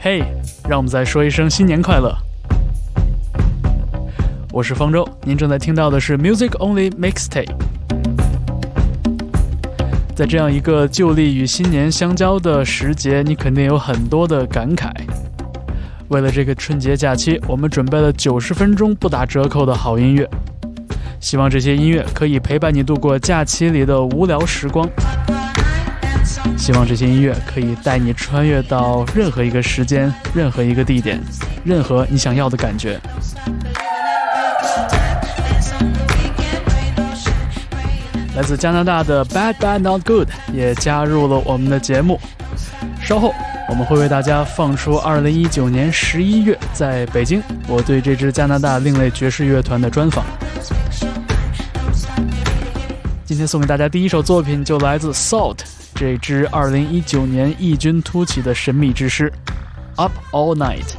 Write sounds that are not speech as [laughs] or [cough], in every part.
嘿，让我们再说一声新年快乐！我是方舟，您正在听到的是 Music Only Mixtape。在这样一个旧历与新年相交的时节，你肯定有很多的感慨。为了这个春节假期，我们准备了九十分钟不打折扣的好音乐，希望这些音乐可以陪伴你度过假期里的无聊时光。希望这些音乐可以带你穿越到任何一个时间、任何一个地点、任何你想要的感觉。来自加拿大的 Bad Bad Not Good 也加入了我们的节目。稍后我们会为大家放出2019年11月在北京我对这支加拿大另类爵士乐团的专访。今天送给大家第一首作品就来自 Salt。这支2019年异军突起的神秘之师，Up All Night。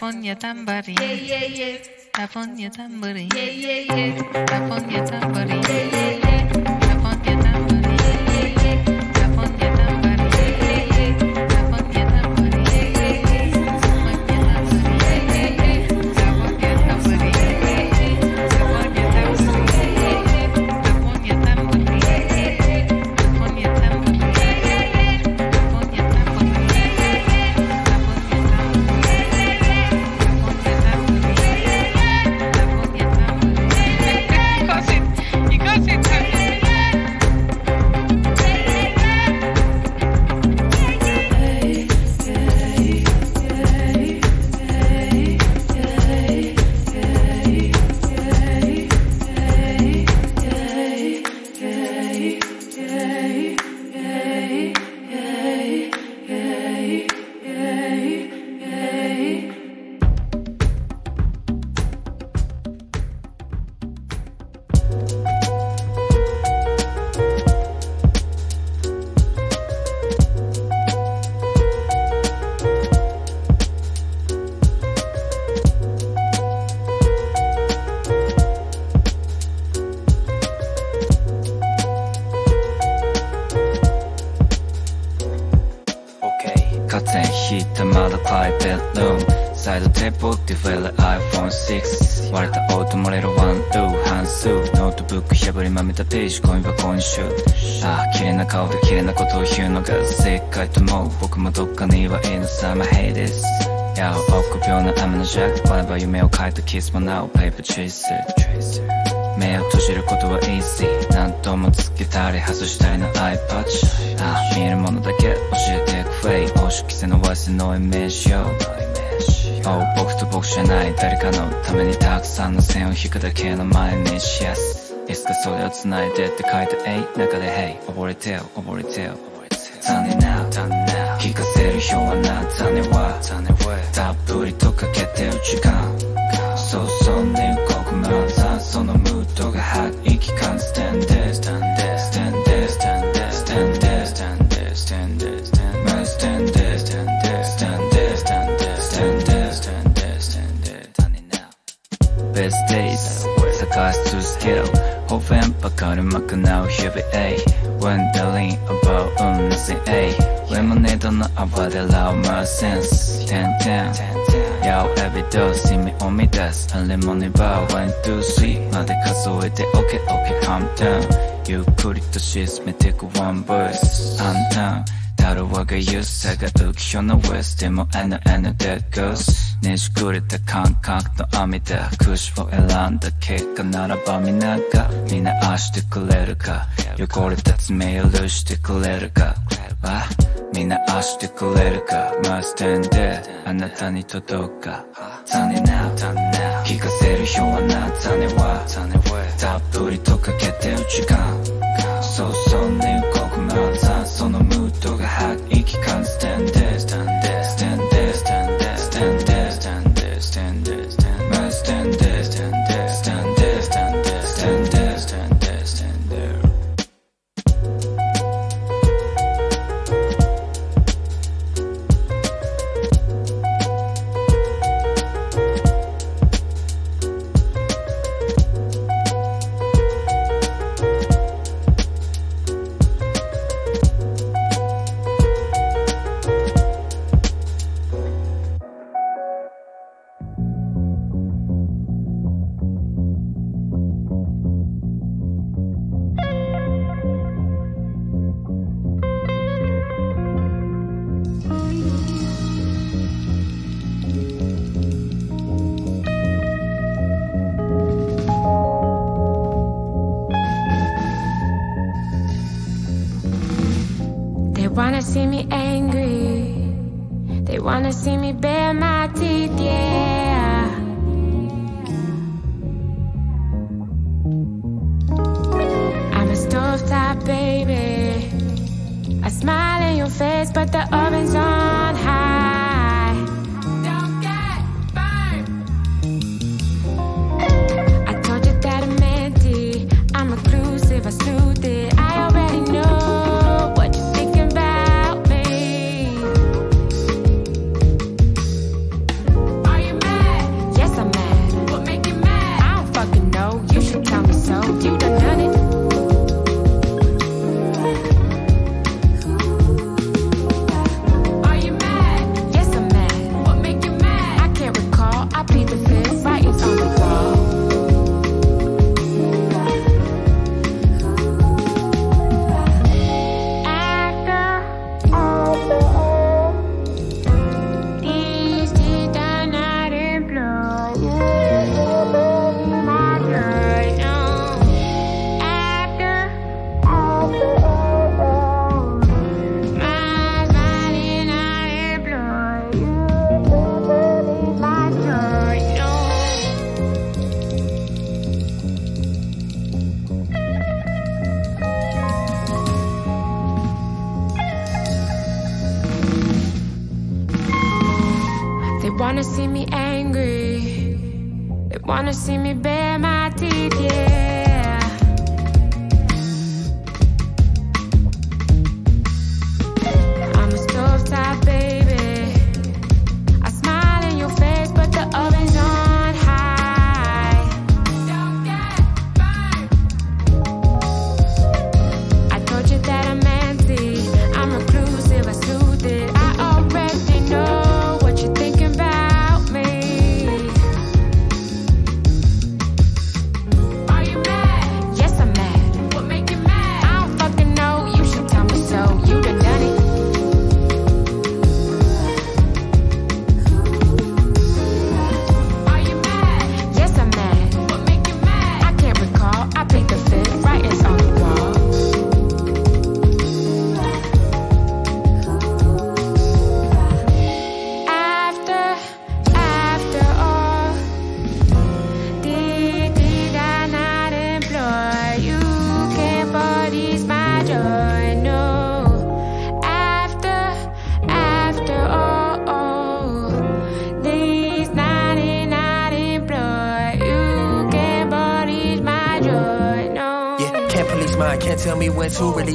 Tap on your tambourine. Yeah, yeah, yeah. Apon tambourine. Yeah, yeah, yeah. Apon tambourine. Yeah, yeah, yeah. 夢を描いたキスもなおペーパーチェイス目を閉じることは easy 何ともつけたり外したりのアイパッチああ見えるものだけして伸ばしてのイメージよ Oh 僕と僕じゃない誰かのためにたくさんの線を引くだけの毎日。Yes いつかそれを繋いでって書いて A 中で Hey 溺れてよ溺れてよ残念な聞かせるような種は day when telling about a missing A Lemonade on the upper the loud my sense 10 10 やおエビドシミを満たすレモネバー123まで数えて OKOK calm down. ゆっくりと沈めてくワンバースアンタン 다루어가 유사가 흑효나 웨스 데모 I know I know that goes. ねじくれた感覚の網だ串を選んだ結果ならば皆がみんな愛してくれるか。汚れた爪許してくれるか。あみんな愛してくれるか。My stand there あなたに届くか。種な。聞かせるような種は。たっぷりとかけてる時間。そうそうね。動くまたそのムードが吐息感 Stand there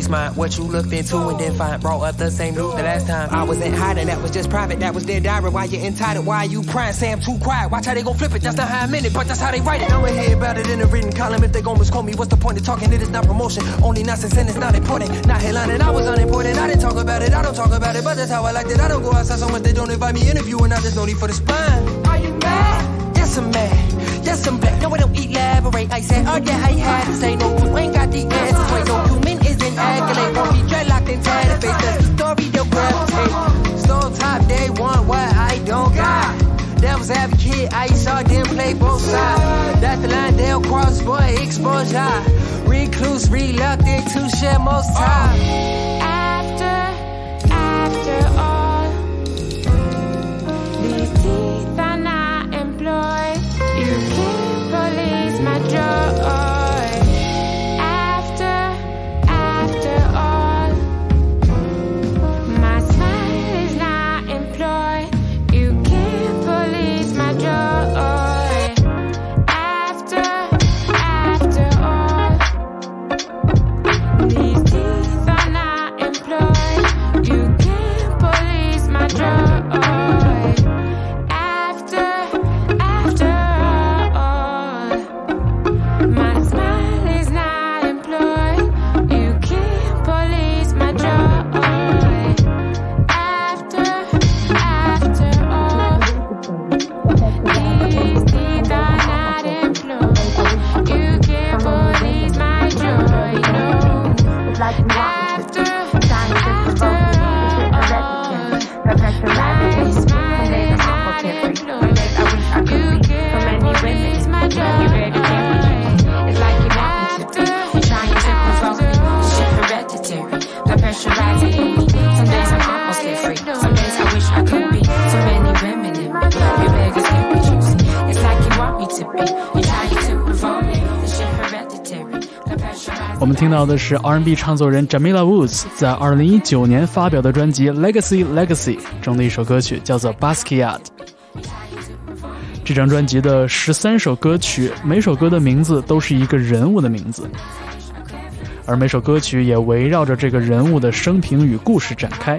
when to release mine. What you looked into and then find. Brought up the same news the last time. I wasn't hiding, that was just private. That was their diary. Why you entitled? Why you crying? Say I'm too quiet. Watch how they gon' flip it. That's not how I meant it, but that's how they write it. Don't hear about it in a written column. If they gon' misquote me, what's the point of talking? It is not promotion. Only nonsense and it's not important. Not headlining. I was unimportant. I didn't talk about it. I don't talk about it, but that's how I liked it. I don't go outside so much they don't invite me interviewing. I just no need for the spine. Are you mad? Yes, I'm mad. Yes, I'm back. No, I don't elaborate. I said, oh yeah, I had to say no. You ain't got the answers. Wait, no human is an accolade. Won't be dreadlocked and tatted face. That's the story they'll gravitate. Stole top day one, what I don't got. Devil's advocate, I saw them play both sides. That's the line they'll cross for exposure. Recluse, reluctant to share most time. 到的是 R&B 创作人 Jamila Woods 在2019年发表的专辑《Legacy Legacy》中的一首歌曲，叫做《Basket》。这张专辑的十三首歌曲，每首歌的名字都是一个人物的名字，而每首歌曲也围绕着这个人物的生平与故事展开。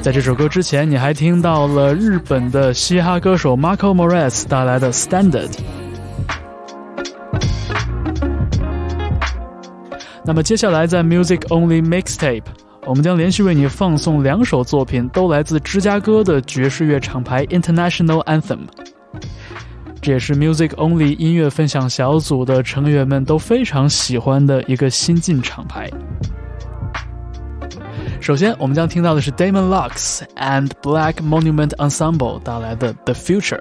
在这首歌之前，你还听到了日本的嘻哈歌手 Marco Morris 带来的《Standard》。那么接下来在 Music Only Mixtape，我们将连续为你放送两首作品，都来自芝加哥的爵士乐厂牌 International Anthem。这也是 Music Only 音乐分享小组的成员们都非常喜欢的一个新晋厂牌。首先，我们将听到的是 Damon Locks and Black Monument Ensemble 带来的《The Future》。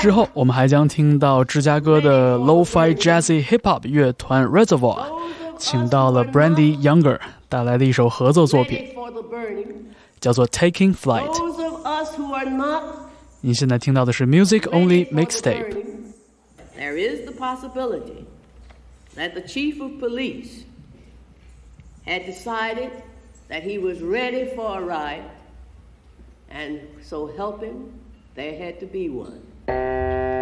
之后，我们还将听到芝加哥的 Lo-Fi Jazzy Hip Hop 乐团 Resavoir，请到了 Brandee Younger 带来的一首合作作品，叫做《Taking Flight》。您现在听到的是 Music Only Mixtape。There is the possibility that the chief of police had decided that he was ready for a ride, and so help him, there had to be one.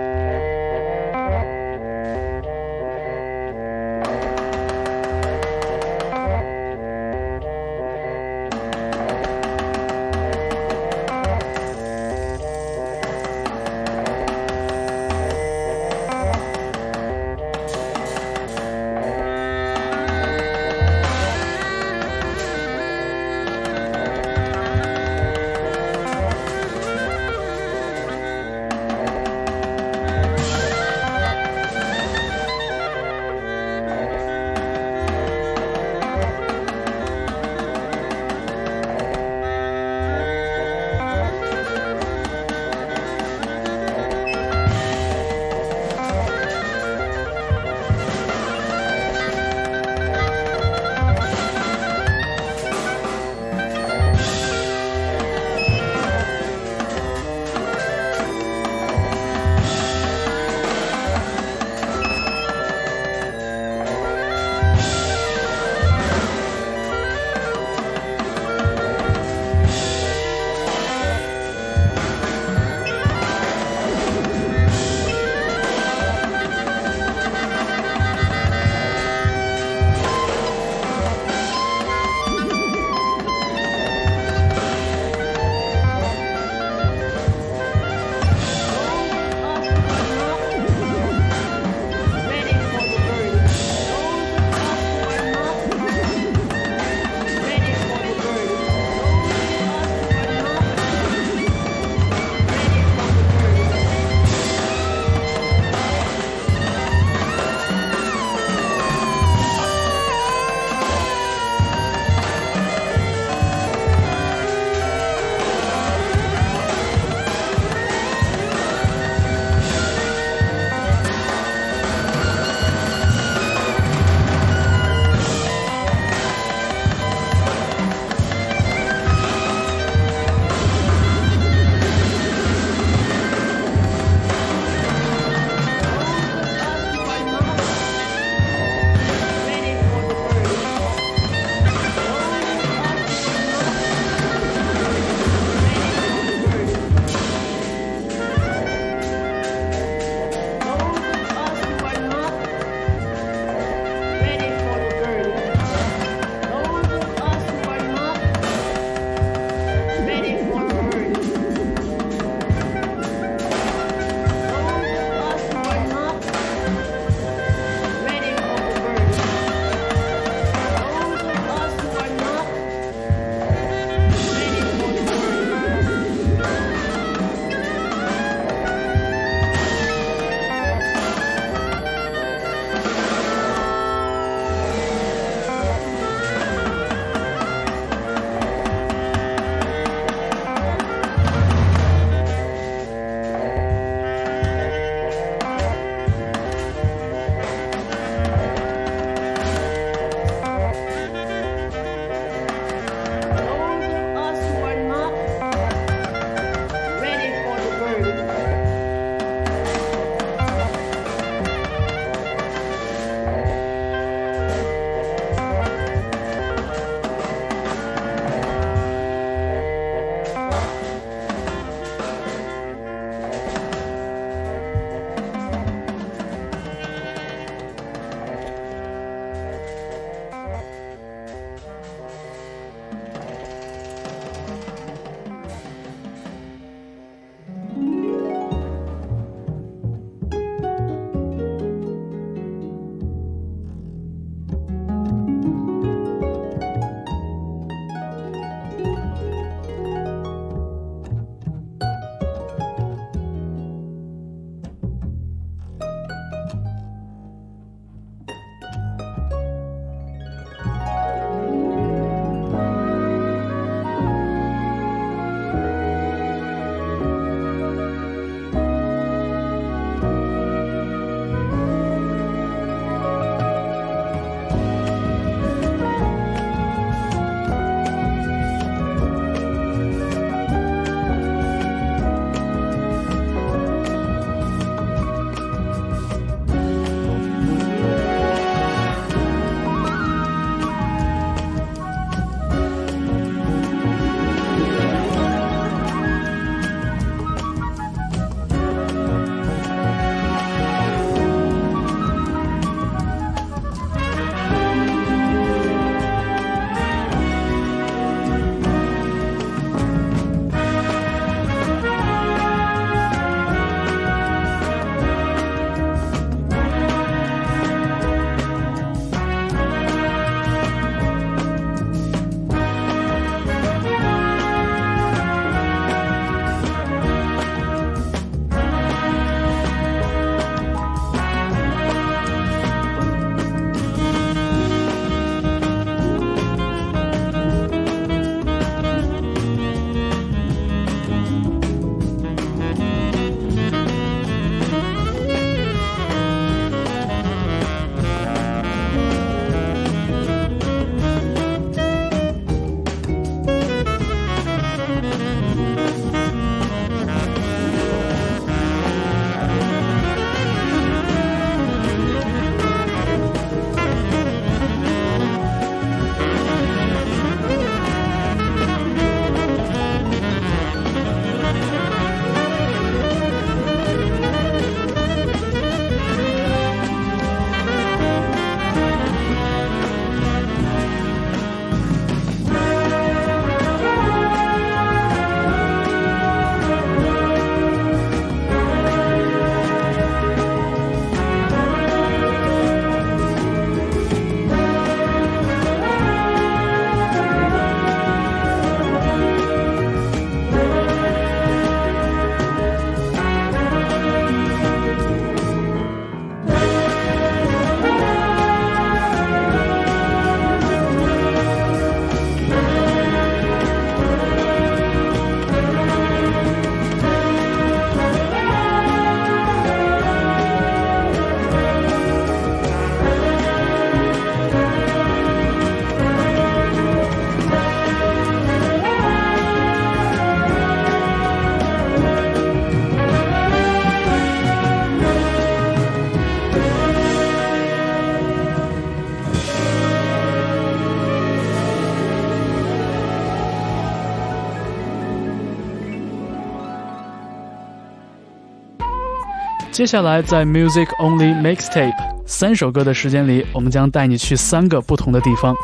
接下来在 Music Only Mixtape 三首歌的时间里，我们将带你去三个不同的地方。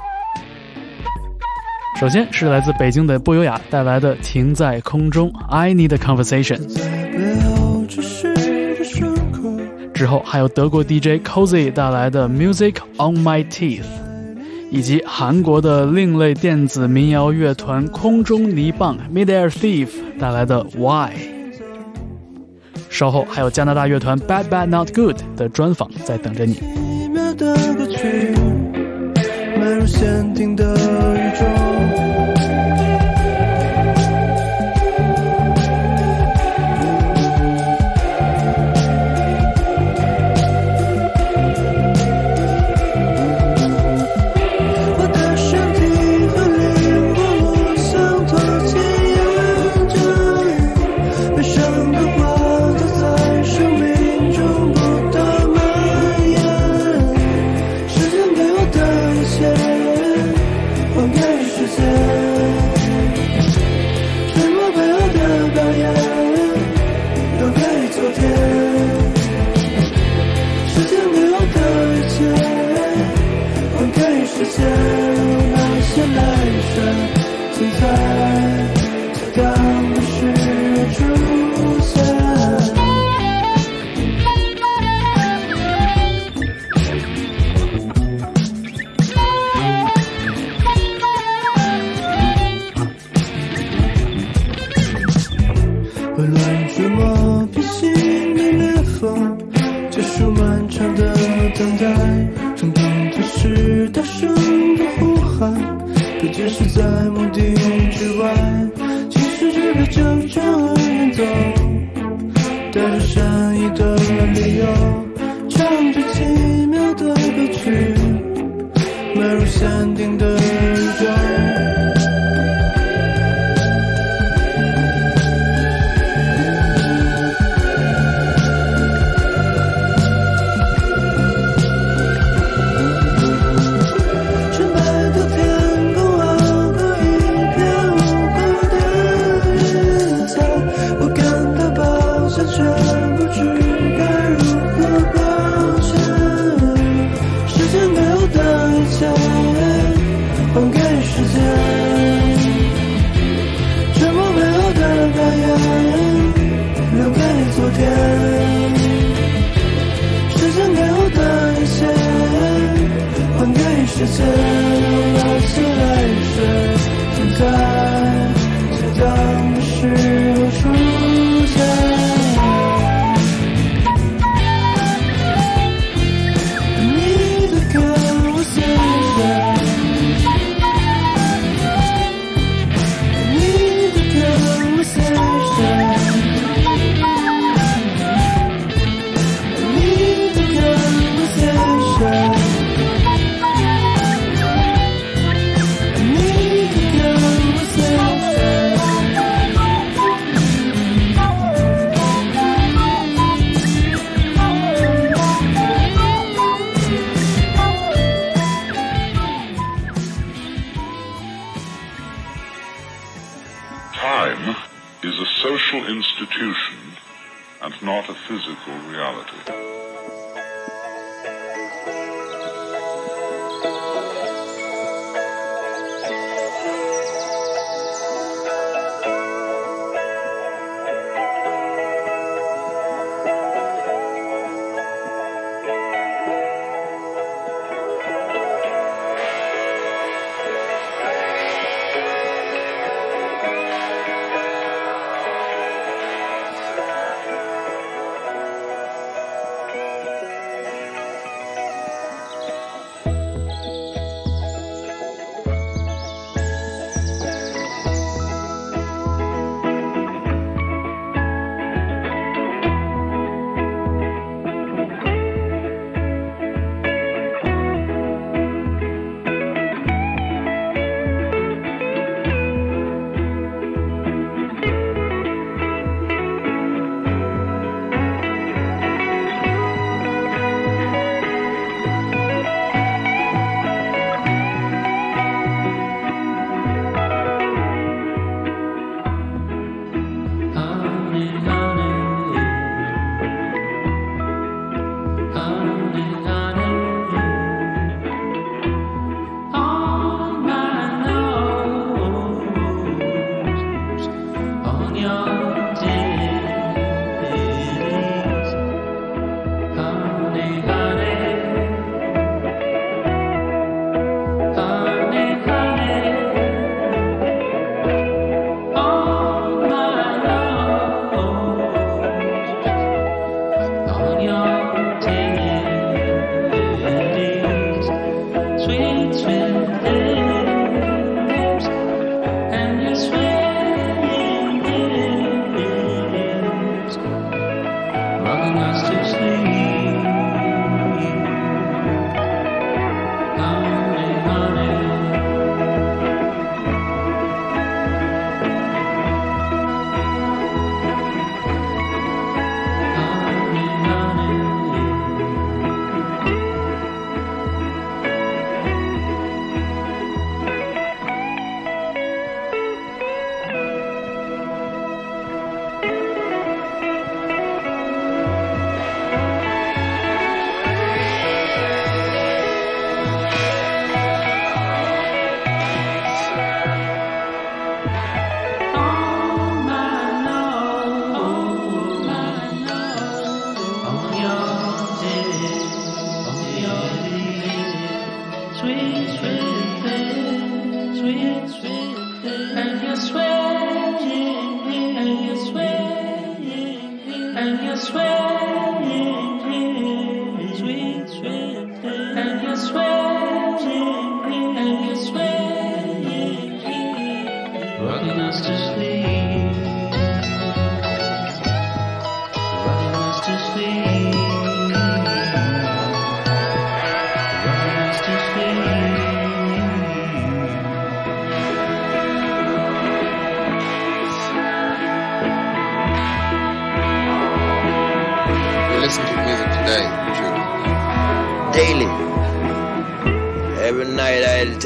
首先是来自北京的不优雅带来的《停在空中》，I Need Conversation。之后还有德国 DJ Cozy 带来的 Music on My Teeth，以及韩国的另类电子民谣乐团空中泥棒 Midair Thief 带来的 Why。稍后还有加拿大乐团 Bad Bad Not Good 的专访在等着你。奇妙的歌曲，迈入限定的宇宙。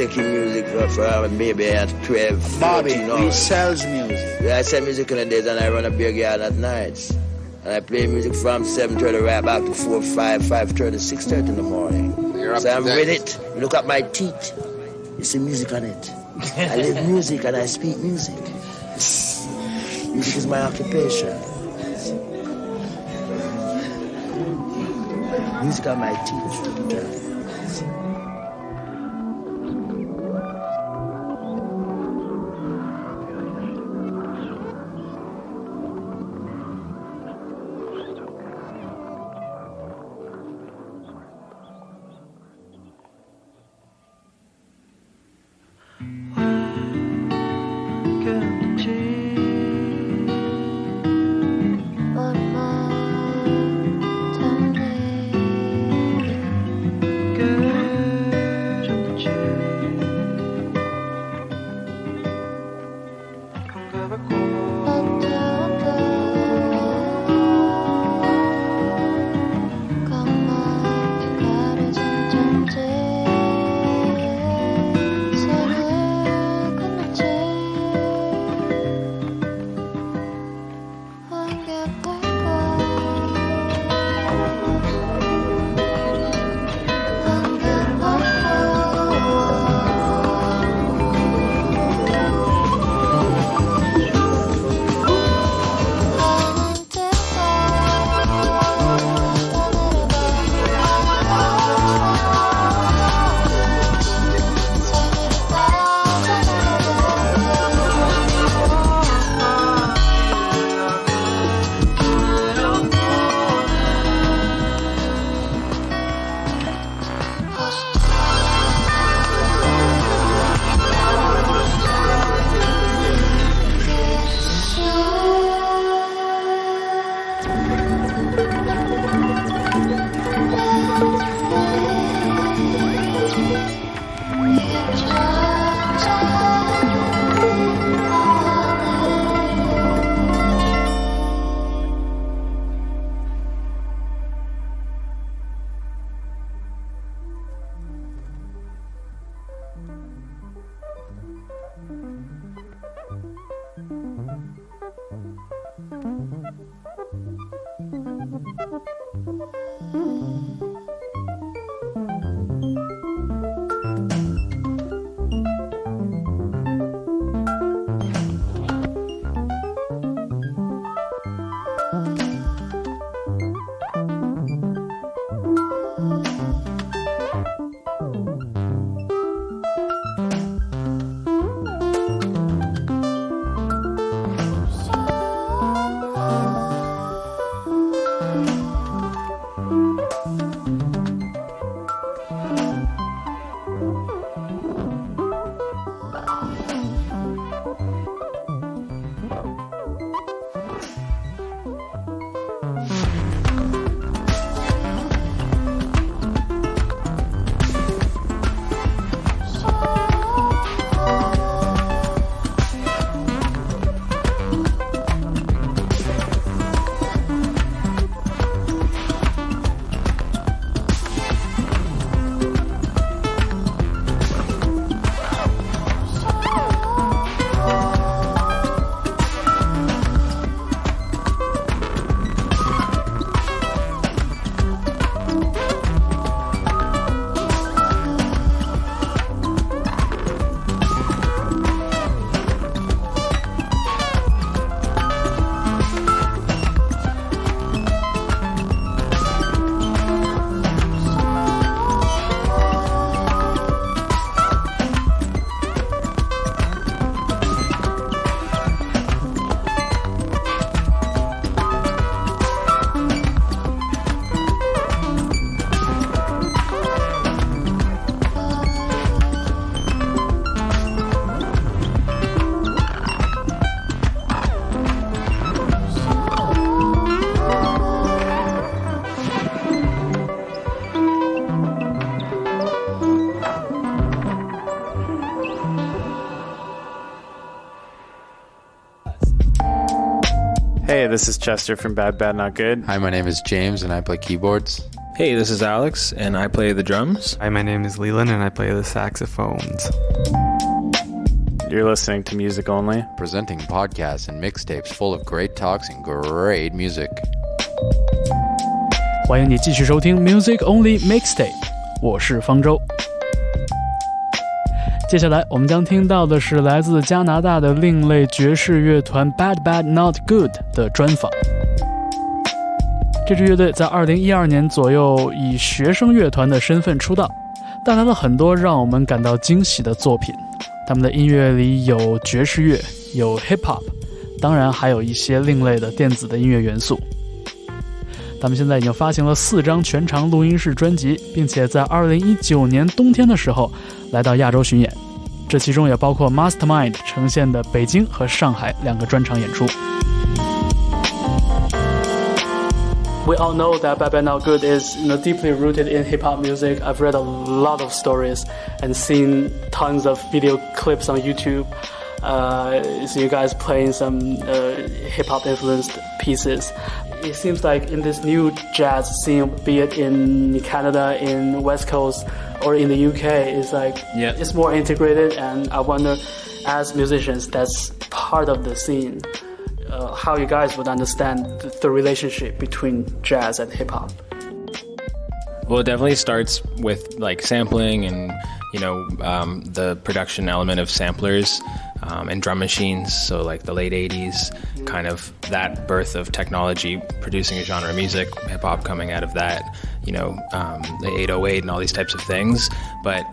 Night I take in music for, for maybe at 12, Bobby, 14 he sells music. Yeah, I sell music in the days and I run a beer garden at nights. And I play music from 7.30 right back to 4, 5, 5.30, 6.30 in the morning. You're So I'm date. with it. Look at my teeth. You see music on it. I [laughs] live music and I speak music. Music is my occupation. Music on my teeth. this is Chester from Bad Bad Not Good. Hi, my name is James and I play keyboards. Hey, this is Alex and I play the drums. Hi, my name is Leland and I play the saxophones. You're listening to Music Only. Presenting podcasts and mixtapes full of great talks and great music. 欢迎你继续收听 Music Only Mixtape，我是方舟。 接下来我们将听到的是来自加拿大的另类爵士乐团 Bad Bad Not Good 的专访。这支乐队在2012年左右以学生乐团的身份出道，带来了很多让我们感到惊喜的作品。他们的音乐里有爵士乐，有 hip hop，当然还有一些另类的电子的音乐元素。他们现在已经发行了四张全长录音室专辑，并且在2019年冬天的时候来到亚洲巡演，这其中也包括 Mastermind 呈现的北京和上海两个专场演出。We all know that Bad Bad Not Good is you know deeply rooted in hip hop music. I've read a lot of stories and seen tons of video clips on YouTube. Uh, so you guys playing some uh, hip hop influenced pieces. It seems like in this new jazz scene, be it in Canada, in West Coast, or in the UK, it's like Yeah. it's more integrated. And I wonder, as musicians, that's part of the scene. Uh, how you guys would understand the, the relationship between jazz and hip hop? Well, it definitely starts with like sampling and you know um, the production element of samplers um, and drum machines. So like the late '80s, kind of that birth of technology producing a genre of music, hip hop coming out of that. You know, um, the 808 and all these types of things. But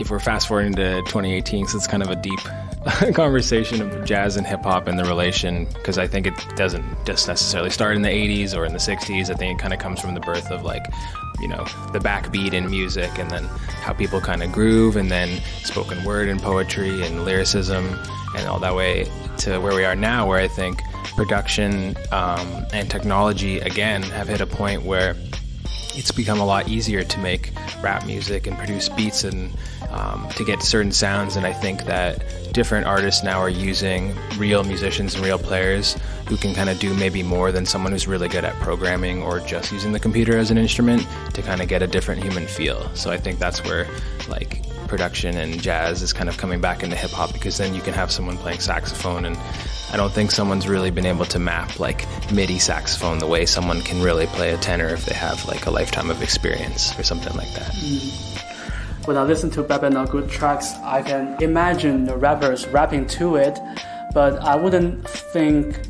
if we're fast forwarding to 2018, so it's kind of a deep [laughs] conversation of jazz and hip hop and the relation because I think it doesn't just necessarily start in the 80s or in the 60s. I think it kind of comes from the birth of like, you know, the backbeat in music and then how people kind of groove and then spoken word and poetry and lyricism and all that way to where we are now, where I think production um, and technology again have hit a point where it's become a lot easier to make rap music and produce beats and um, to get certain sounds. And I think that different artists now are using real musicians and real players who can kind of do maybe more than someone who's really good at programming or just using the computer as an instrument to kind of get a different human feel. So I think that's where like production and jazz is kind of coming back into hip hop because then you can have someone playing saxophone and I don't think someone's really been able to map like MIDI saxophone the way someone can really play a tenor if they have like a lifetime of experience or something like that. When I listen to Bad Not Good tracks, I can imagine the rappers rapping to it, but I wouldn't think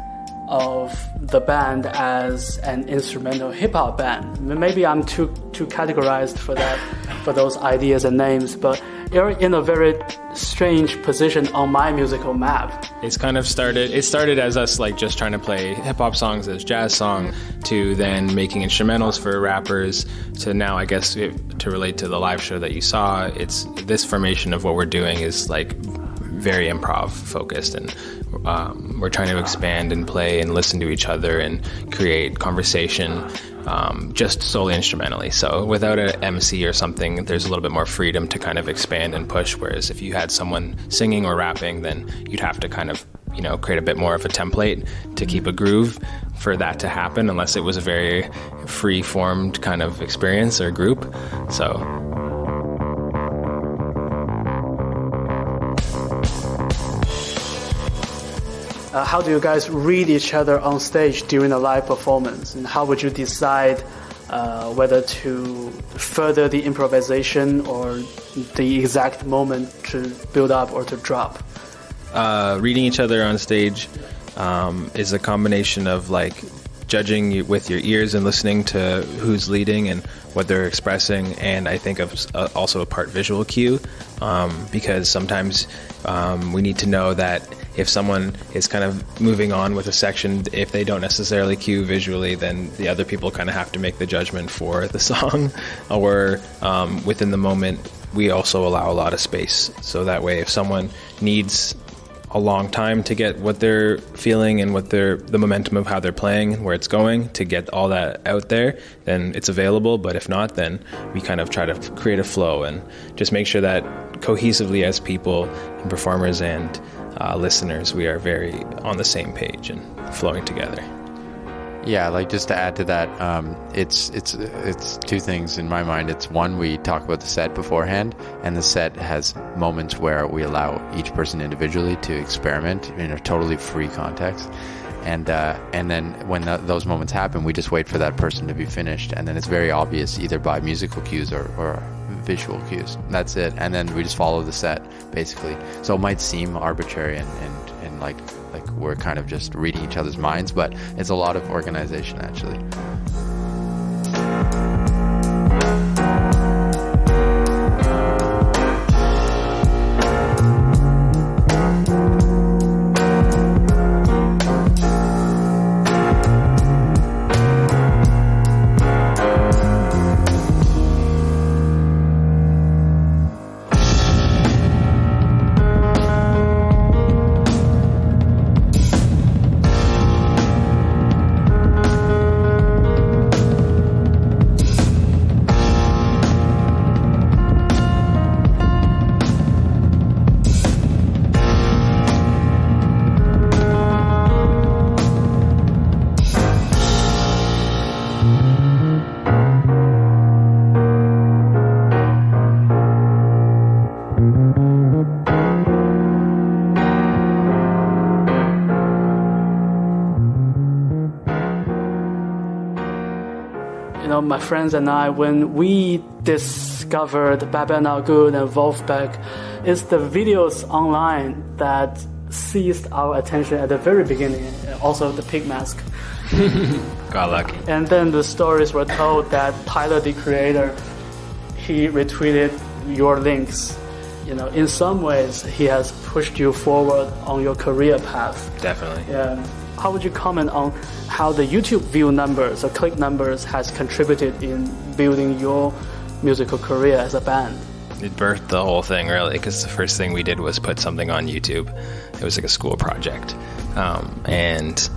of the band as an instrumental hip hop band. Maybe I'm too too categorized for that, for those ideas and names, but you're in a very strange position on my musical map. It's kind of started. It started as us like just trying to play hip hop songs as jazz song, to then making instrumentals for rappers, to now I guess it, to relate to the live show that you saw. It's this formation of what we're doing is like very improv focused, and um, we're trying to expand and play and listen to each other and create conversation. Um, just solely instrumentally. So without an MC or something, there's a little bit more freedom to kind of expand and push. Whereas if you had someone singing or rapping, then you'd have to kind of you know create a bit more of a template to keep a groove for that to happen, unless it was a very free formed kind of experience or group. So Uh, how do you guys read each other on stage during a live performance? And how would you decide uh, whether to further the improvisation or the exact moment to build up or to drop? uh, reading each other on stage um, is a combination of like judging with your ears and listening to who's leading and what they're expressing, and I think of uh, also a part visual cue um, because sometimes um, we need to know that if someone is kind of moving on with a section, if they don't necessarily cue visually, then the other people kind of have to make the judgment for the [laughs] song, or um, within the moment, we also allow a lot of space. So that way, if someone needs a long time to get what they're feeling and what they're the momentum of how they're playing and where it's going to get all that out there then it's available but if not then we kind of try to create a flow and just make sure that cohesively as people and performers and uh, listeners we are very on the same page and flowing together. Yeah, like just to add to that, um, it's it's it's two things in my mind. It's one we talk about the set beforehand, and the set has moments where we allow each person individually to experiment in a totally free context, and uh, and then when th those moments happen, we just wait for that person to be finished, and then it's very obvious either by musical cues or, or visual cues. That's it, and then we just follow the set basically. So it might seem arbitrary and and, and like like we're kind of just reading each other's minds, but it's a lot of organization actually. My friends and I, when we discovered Babel Good and Wolfpack, it's the videos online that seized our attention at the very beginning, also the pig mask. [laughs] Got lucky. And then the stories were told that Tyler, the creator, he retweeted your links. You know, in some ways, he has pushed you forward on your career path. Definitely. Yeah. How would you comment on how the YouTube view numbers or click numbers has contributed in building your musical career as a band? It birthed the whole thing really because the first thing we did was put something on YouTube. It was like a school project, um, and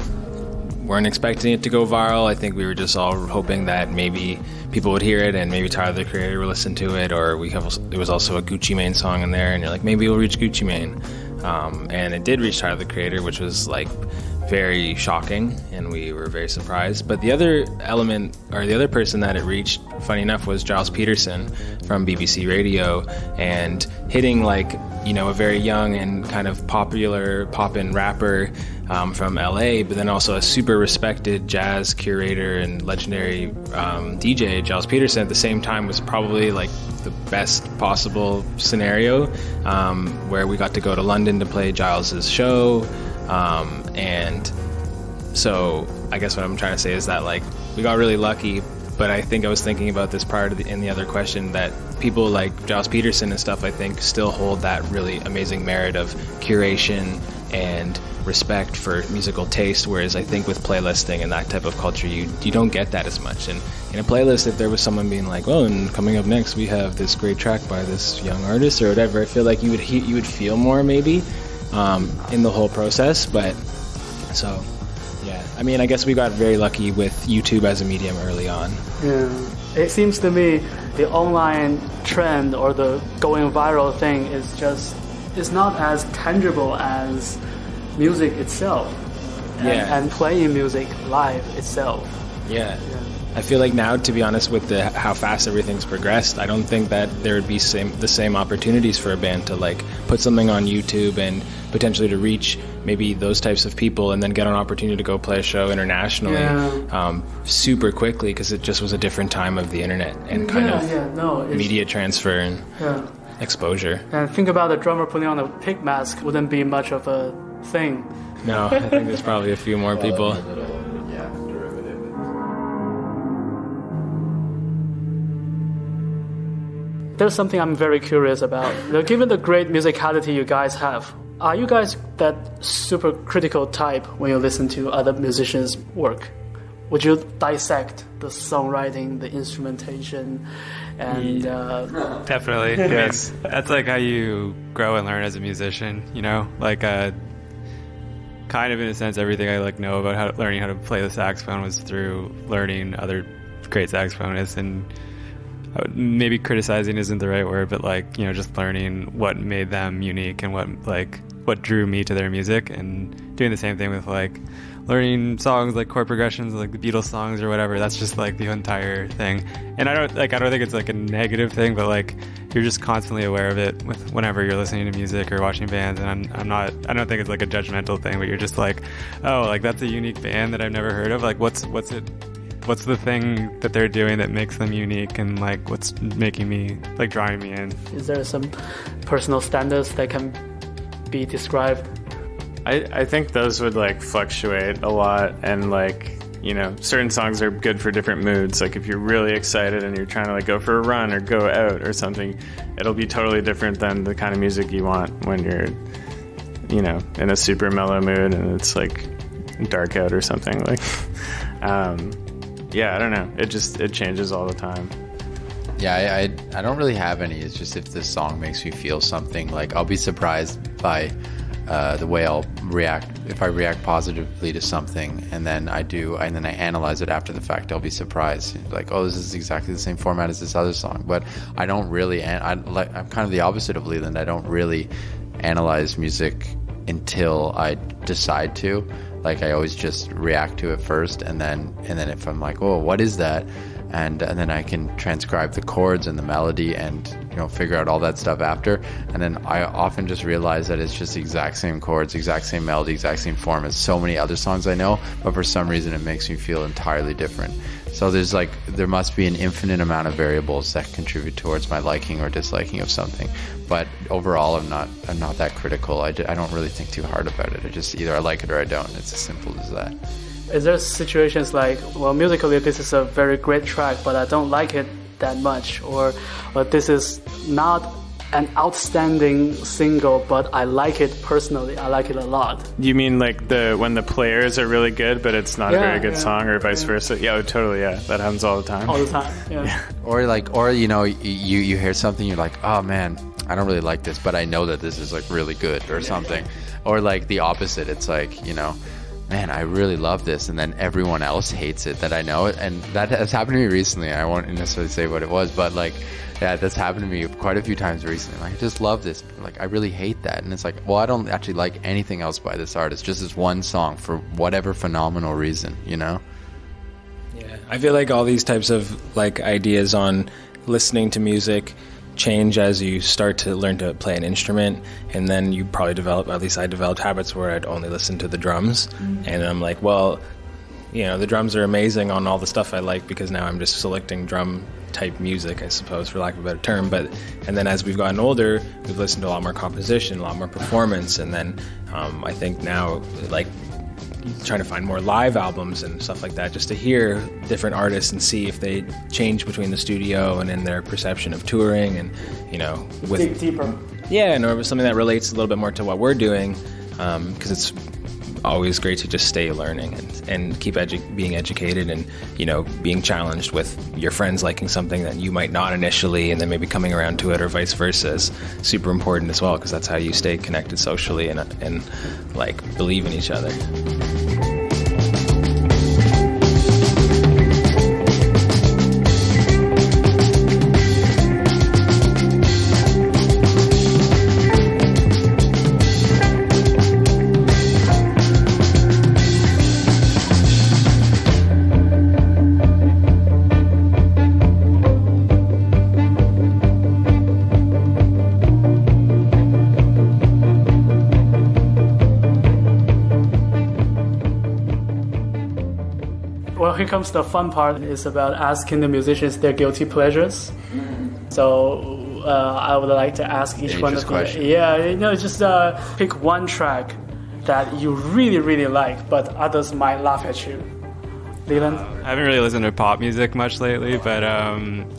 weren't expecting it to go viral. I think we were just all hoping that maybe people would hear it and maybe Tyler the Creator would listen to it, or we have there was also a Gucci Mane song in there, and you're like maybe it'll reach Gucci Mane, um, and it did reach Tyler the Creator, which was like very shocking and we were very surprised. But the other element, or the other person that it reached, funny enough, was Gilles Peterson from BBC Radio and hitting like, you know, a very young and kind of popular pop in rapper um, from LA, but then also a super respected jazz curator and legendary um, DJ, Gilles Peterson, at the same time was probably like the best possible scenario um, where we got to go to London to play Gilles's show. Um, and so I guess what I'm trying to say is that like we got really lucky, but I think I was thinking about this prior to the, in the other question that people like Gilles Peterson and stuff I think still hold that really amazing merit of curation and respect for musical taste whereas I think with playlisting and that type of culture you you don't get that as much. And in a playlist if there was someone being like oh and coming up next we have this great track by this young artist or whatever I feel like you would you would feel more maybe um, in the whole process but so yeah I mean I guess we got very lucky with YouTube as a medium early on Yeah. It seems to me the online trend or the going viral thing is just it's not as tangible as music itself and, Yeah. and playing music live itself. Yeah. I feel like now, to be honest, with the how fast everything's progressed, I don't think that there would be same the same opportunities for a band to like put something on YouTube and potentially to reach maybe those types of people, and then get an opportunity to go play a show internationally Yeah. um, super quickly because it just was a different time of the internet and kind yeah, of yeah, no, media transfer and Yeah. exposure. And think about the drummer putting on a pig mask wouldn't be much of a thing. No, I think there's probably a few more [laughs] people. There's something I'm very curious about. You know, given the great musicality you guys have, are you guys that super critical type when you listen to other musicians' work? Would you dissect the songwriting, the instrumentation, and uh, [laughs] Definitely, yes. That's like how you grow and learn as a musician. You know, like uh, kind of in a sense, everything I like know about how learning how to play the saxophone was through learning other great saxophonists, and I would- Uh, maybe criticizing isn't the right word, but like you know, just learning what made them unique and what like what drew me to their music, and doing the same thing with like learning songs like chord progressions, like the Beatles songs or whatever. That's just like the entire thing. And I don't like I don't think it's like a negative thing, but like you're just constantly aware of it with whenever you're listening to music or watching bands. And I'm I'm not I don't think it's like a judgmental thing, but you're just like, oh, like that's a unique band that I've never heard of. Like what's what's it what's the thing that they're doing that makes them unique and like what's making me like drawing me in Is there some personal standards that can be described? I, I think those would like fluctuate a lot and like you know certain songs are good for different moods like if you're really excited and you're trying to like go for a run or go out or something it'll be totally different than the kind of music you want when you're you know in a super mellow mood and it's like dark out or something like [laughs] um yeah i don't know it just it changes all the time Yeah, I, I I don't really have any. It's just if this song makes me feel something, like I'll be surprised by uh, the way I'll react if I react positively to something, and then I do, and then I analyze it after the fact. I'll be surprised, like, oh, this is exactly the same format as this other song. But I don't really, and I like, I'm kind of the opposite of Leland. I don't really analyze music until I decide to. Like I always just react to it first, and then and then if I'm like, oh, what is that? And and then I can transcribe the chords and the melody, and you know figure out all that stuff after. And then I often just realize that it's just the exact same chords, exact same melody, exact same form as so many other songs I know. But for some reason, it makes me feel entirely different. So there's like there must be an infinite amount of variables that contribute towards my liking or disliking of something. But overall, I'm not I'm not that critical. I, don't really think too hard about it. I just either I like it or I don't. It's as simple as that. Is there situations like, well, musically this is a very great track, but I don't like it that much, or, or this is not an outstanding single, but I like it personally. I like it a lot. you mean like the when the players are really good but it's not a very good yeah, song or vice versa yeah oh, totally yeah that happens all the time All the time. [laughs] Yeah. Or like, or you know, you you hear something, you're like, oh man, I don't really like this, but I know that this is like really good or something. Or like the opposite, it's like you know, man, I really love this, and then everyone else hates it that I know it, and that has happened to me recently. I won't necessarily say what it was, but like, yeah, that's happened to me quite a few times recently. Like, I just love this, like I really hate that, and it's like, well, I don't actually like anything else by this artist, just this one song for whatever phenomenal reason, you know. Yeah, I feel like all these types of like ideas on listening to music change as you start to learn to play an instrument and then you probably develop at least I developed habits where I'd only listen to the drums mm-hmm. and I'm like, well, you know, the drums are amazing on all the stuff I like because now I'm just selecting drum type music, I suppose, for lack of a better term. But and then as we've gotten older, we've listened to a lot more composition, a lot more performance, and then um, I think now like trying to find more live albums and stuff like that just to hear different artists and see if they change between the studio and in their perception of touring and you know with Dig deeper. yeah and or something that relates a little bit more to what we're doing because it's always great to just stay learning and, and keep edu- being educated and you know being challenged with your friends liking something that you might not initially and then maybe coming around to it or vice versa is super important as well because that's how you stay connected socially and, and like believe in each other here comes the fun part. It's about asking the musicians their guilty pleasures. So uh, I would like to ask each one Dangerous of you. Yeah, you know, just uh, pick one track that you really, really like, but others might laugh at you. Leland. I haven't really listened to pop music much lately, but um,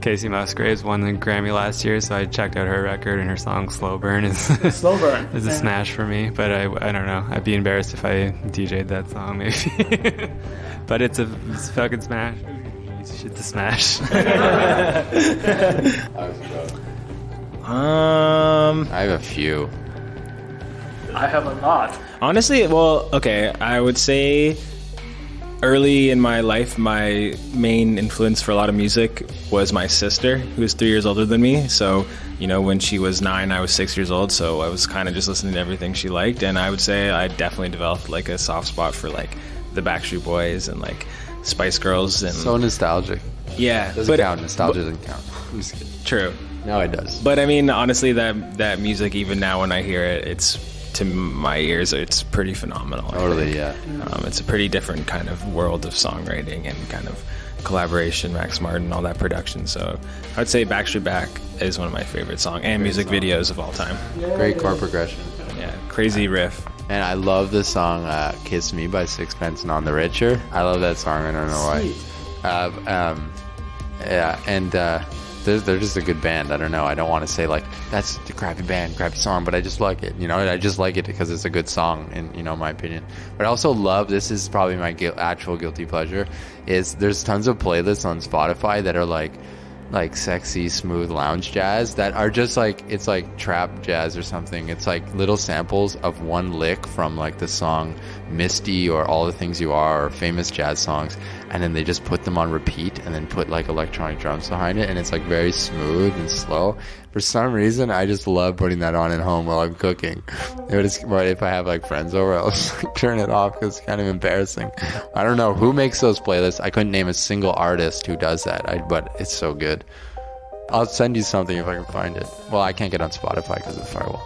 Kacey Musgraves won the Grammy last year, so I checked out her record and her song "Slow Burn" is [laughs] Slow Burn, is a yeah. smash for me. But I, I don't know. I'd be embarrassed if I DJ'd that song, maybe. [laughs] but it's a, it's a fucking smash. It's a smash. [laughs] um I have a few. I have a lot. Honestly, well, okay, I would say early in my life, my main influence for a lot of music was my sister, who was three years older than me. So, you know, when she was nine, I was six years old. So I was kind of just listening to everything she liked. And I would say I definitely developed like a soft spot for like the Backstreet Boys and like Spice Girls and So nostalgic. yeah, Doesn't but- count. Nostalgia doesn't count. I'm just kidding. True. No, it does. But I mean, honestly, that that music, even now when I hear it, it's to my ears, it's pretty phenomenal. Totally, yeah. Um, it's a pretty different kind of world of songwriting and kind of collaboration, Max Martin, all that production. So I would say Backstreet Back is one of my favorite songs and music videos of all time. Great chord progression. Yeah, crazy riff. And I love the song uh, "Kiss Me" by Sixpence None the Richer. I love that song. I don't know why. Uh, um, yeah, and uh, they're, they're just a good band. I don't know. I don't want to say like that's the crappy band, crappy song, but I just like it. You know, I just like it because it's a good song, in you know my opinion. But I also love this is probably my guil- actual guilty pleasure. Is there's tons of playlists on Spotify that are like like sexy smooth lounge jazz that are just like it's like trap jazz or something. It's like little samples of one lick from like the song misty or all the things you are or famous jazz songs and then they just put them on repeat and then put like electronic drums behind it and it's like very smooth and slow for some reason i just love putting that on at home while i'm cooking it would just, but if i have like friends over i'll just like turn it off because it's kind of embarrassing i don't know who makes those playlists i couldn't name a single artist who does that I, but it's so good I'll send you something if I can find it. Well, I can't get on Spotify because of the firewall.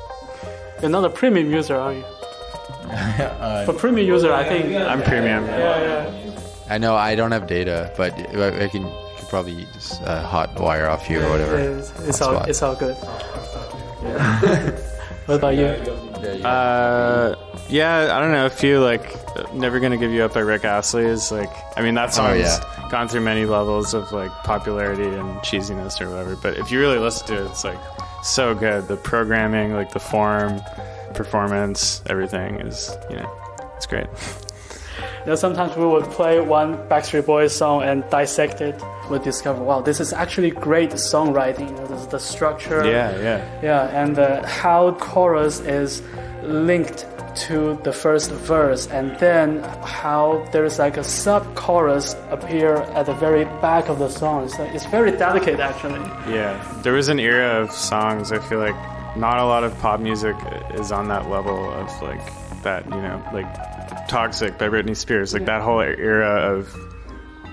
You're not a premium user, are you? [laughs] For premium user, I think I'm premium. Yeah, yeah. I know I don't have data, but I I can, I probably just uh, hot wire off you or whatever. It's, it's all Hotspot. it's all good. [laughs] what about you? Uh, yeah, I don't know. A few like "Never Gonna Give You Up" by Rick Astley is like. I mean, that song's yeah. gone through many levels of like popularity and cheesiness or whatever. But if you really listen to it, it's like so good. The programming, like the form, performance, everything is you know, it's great. You know, sometimes we would play one Backstreet Boys song and dissect it. We'd discover, wow, this is actually great songwriting. You know, the, the structure. Yeah, yeah. Yeah, and uh, how chorus is linked to the first verse, and then how there's like a sub chorus appear at the very back of the song. So it's very delicate, actually. Yeah, there was an era of songs. I feel like not a lot of pop music is on that level of like that. You know, like "Toxic" by Britney Spears. Like that whole era of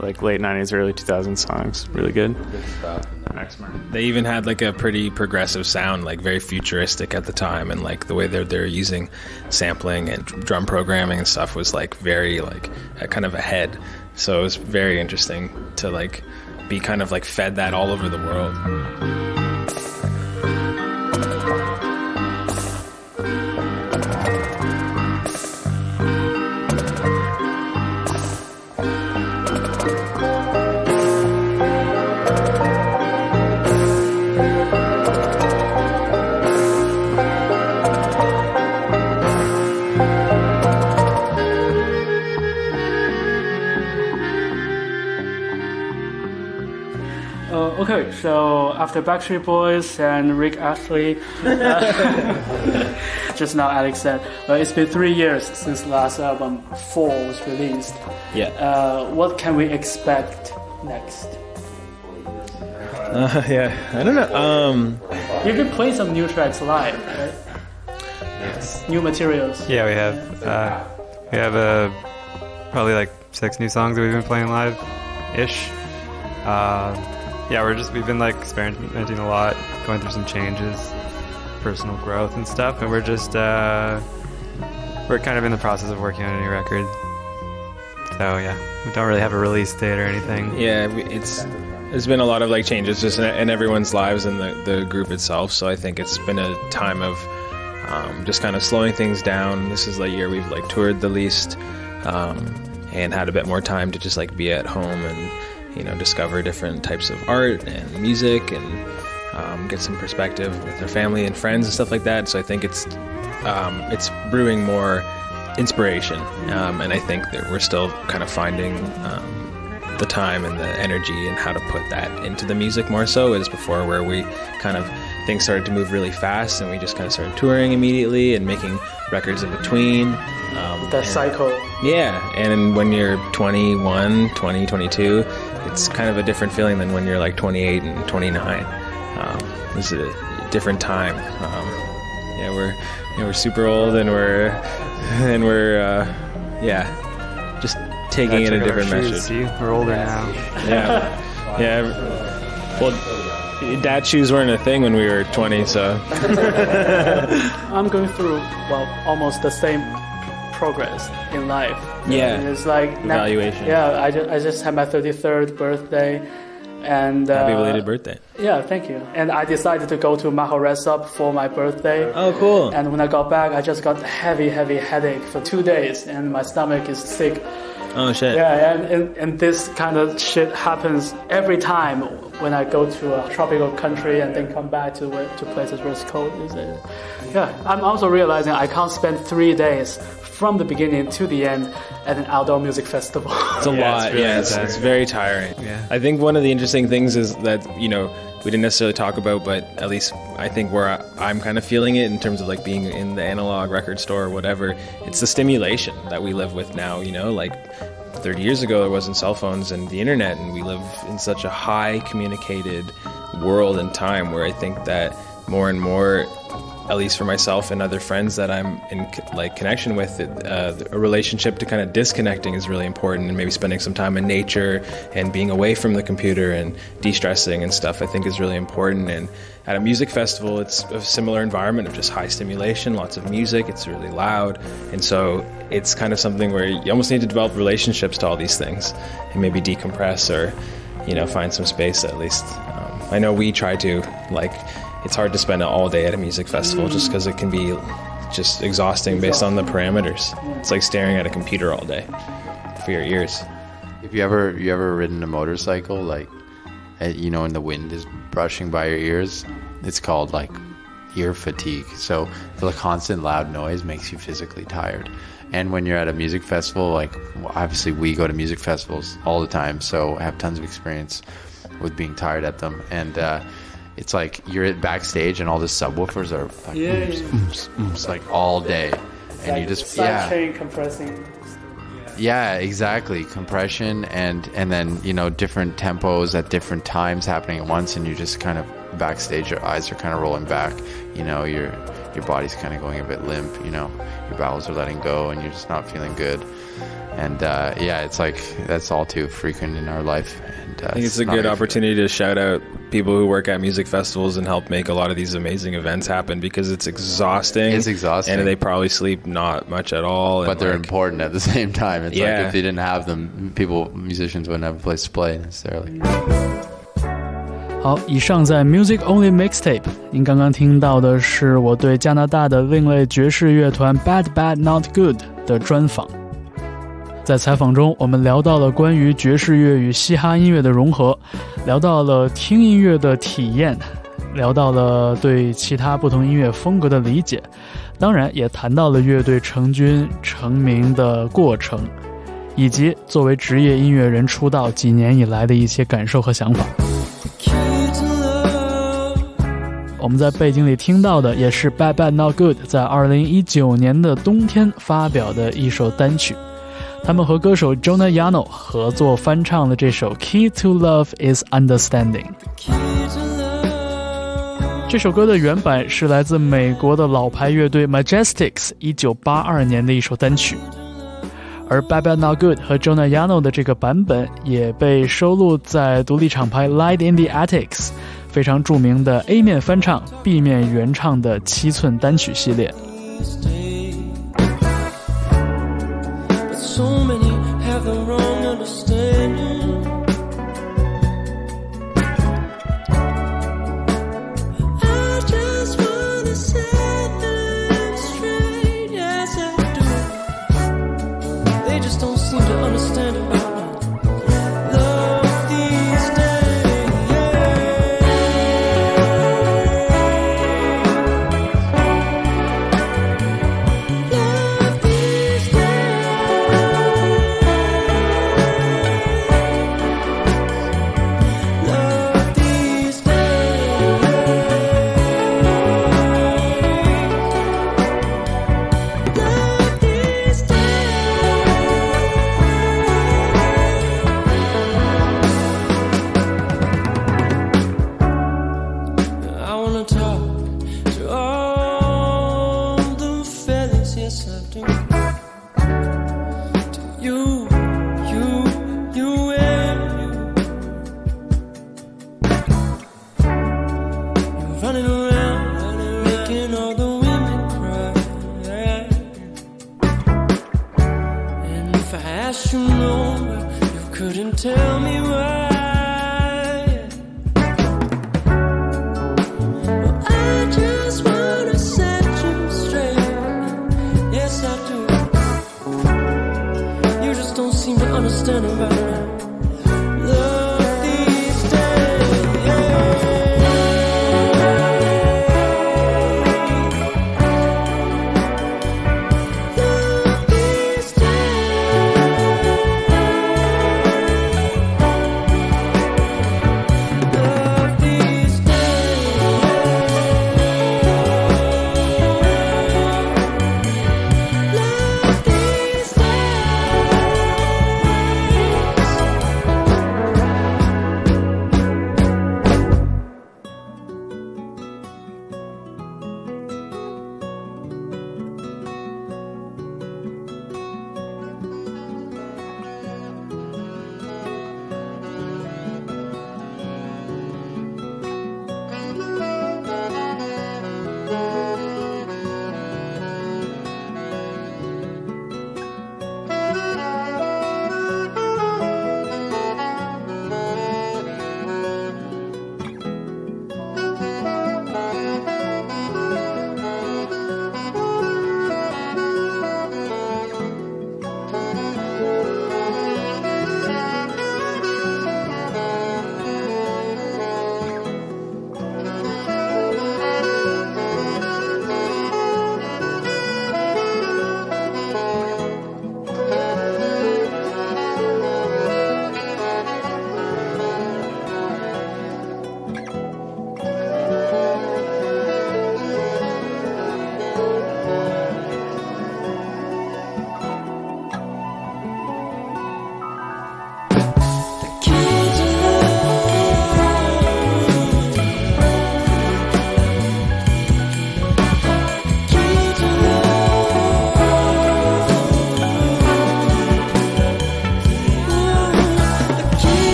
like late '90s, early 2000s songs. Really good. Good stuff. They even had like a pretty progressive sound, like very futuristic at the time, and like the way they're they're using sampling and drum programming and stuff was like very like kind of ahead. So it was very interesting to like be kind of like fed that all over the world. So after Backstreet Boys and Rick Astley, uh, [laughs] [laughs] just now Alex said, well, it's been three years since the last album, Four, was released. Yeah. Uh, what can we expect next? Uh, [laughs] yeah, I don't know. Um, You've been playing some new tracks live, right? Yes. New materials. Yeah, we have. Uh, we have uh, probably like six new songs that we've been playing live, ish. Uh, yeah, we're just we've been like experimenting a lot, going through some changes, personal growth and stuff, and we're just uh, we're kind of in the process of working on a new record. So yeah, we don't really have a release date or anything. Yeah, it's there's been a lot of like changes just in, in everyone's lives and the, the group itself. So I think it's been a time of um, just kind of slowing things down. This is the year we've like toured the least um, and had a bit more time to just like be at home and you know discover different types of art and music and um, get some perspective with their family and friends and stuff like that. So I think it's um, it's brewing more inspiration, um, and I think that we're still kind of finding um, the time and the energy and how to put that into the music more so as before, where we kind of things started to move really fast, and we just kind of started touring immediately and making records in between. Um, The cycle. Yeah, and when you're 21, 20, 22, it's kind of a different feeling than when you're like 28 and 29. Um, it's a different time. Um, yeah, we're you know, we're super old and we're and we're uh, yeah, just taking Yeah, in a check out our different shoes, message. see? We're older now. Yeah, yeah. Well, dad shoes weren't a thing when we were 20, so [laughs] I'm going through well almost the same progress in life. Yeah. And it's like Evaluation. yeah, I just I just had my 33rd birthday, and uh, happy belated birthday. Yeah, thank you. And I decided to go to Maharesa for my birthday. Oh, cool. And when I got back, I just got heavy, heavy headache for two days, and my stomach is sick. Oh shit. Yeah, and, and, and this kind of shit happens every time when I go to a tropical country and then come back to to places where it's cold. Is it? Yeah, I'm also realizing I can't spend three days from the beginning to the end at an outdoor music festival. [laughs] It's a lot. yeah, it's, it's very tiring. Yeah. I think one of the interesting things is that you know we didn't necessarily talk about, but at least I think where I, I'm kind of feeling it in terms of like being in the analog record store or whatever. It's the stimulation that we live with now. You know, like 30 years ago there wasn't cell phones and the internet, and we live in such a high communicated world and time where I think that more and more at least for myself and other friends that I'm in like connection with, it, uh, a relationship to kind of disconnecting is really important, and maybe spending some time in nature and being away from the computer and de-stressing and stuff. I think is really important. And at a music festival, it's a similar environment of just high stimulation, lots of music. It's really loud, and so it's kind of something where you almost need to develop relationships to all these things, and maybe decompress or you know find some space at least. Um, I know we try to like it's hard to spend all day at a music festival just because it can be just exhausting based on the parameters. It's like staring at a computer all day for your ears. If you ever you ever ridden a motorcycle, like uh, you know, when the wind is brushing by your ears, it's called like ear fatigue. So the constant loud noise makes you physically tired. And when you're at a music festival, like obviously we go to music festivals all the time, so I have tons of experience with being tired at them. And uh, it's like you're at backstage and all the subwoofers are like, Yeah, yeah. ooms, ooms, like all day, and like you just yeah. chain compressing. Yeah, exactly. Compression and and then you know different tempos at different times happening at once, and you just kind of backstage. Your eyes are kind of rolling back. You know, your your body's kind of going a bit limp. You know, your bowels are letting go, and you're just not feeling good. And uh, yeah, it's like that's all too frequent in our life. And uh, I think it's a not good really- opportunity to shout out people who work at music festivals and help make a lot of these amazing events happen because it's exhausting. It's exhausting. and they probably sleep not much at all. But and, they're like, important at the same [laughs] time. It's Yeah. like if they didn't have them, people musicians wouldn't have a place to play necessarily. 好，以上在 Music Only Mixtape，您刚刚听到的是我对加拿大的另类爵士乐团 Bad Bad Not Good 的专访。 在采访中，我们聊到了关于爵士乐与嘻哈音乐的融合，聊到了听音乐的体验，聊到了对其他不同音乐风格的理解，当然也谈到了乐队成军成名的过程，以及作为职业音乐人出道几年以来的一些感受和想法。我们在背景里听到的也是 Bad Bad Not Good 在2019年的冬天发表的一首单曲。他们和歌手 Jonah Yano 合作翻唱了这首《Key to Love Is Understanding》。这首歌的原版是来自美国的老牌乐队 Majestics 1982年的一首单曲，而 Bad Bad Not Good 和 Jonah Yano 的这个版本也被收录在独立厂牌 Light in the Attics 非常著名的 A 面翻唱、B 面原唱的七寸单曲系列。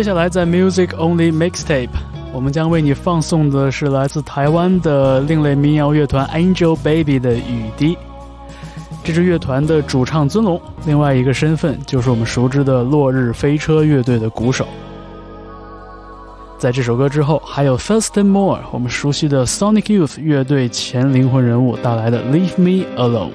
接下来在 Music Only Mixtape，我们将为你放送的是来自台湾的另类民谣乐团 Angel Baby 的《雨滴》。这支乐团的主唱尊龙，另外一个身份就是我们熟知的落日飞车乐队的鼓手。在这首歌之后，还有 Thurston Moore，我们熟悉的 Sonic Youth 乐队前灵魂人物带来的《Leave Me Alone》。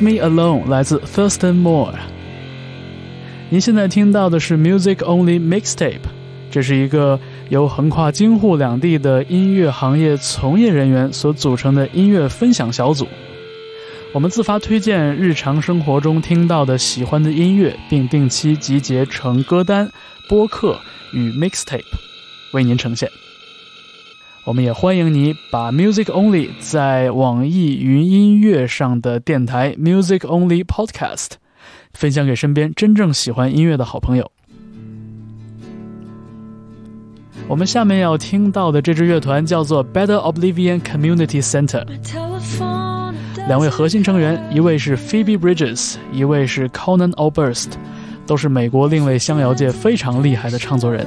Me Alone 来自 Thurston Moore。您现在听到的是 Music Only Mixtape，这是一个由横跨京沪两地的音乐行业从业人员所组成的音乐分享小组。我们自发推荐日常生活中听到的喜欢的音乐，并定期集结成歌单、播客与 Mixtape 为您呈现。我们也欢迎你把 Music Only 在网易云音乐上的电台 Music Only Podcast 分享给身边真正喜欢音乐的好朋友。我们下面要听到的这支乐团叫做 Better Oblivion Community Center，两位核心成员，一位是 Phoebe Bridges，一位是 Conan Oberst，都是美国另类乡谣界非常厉害的唱作人。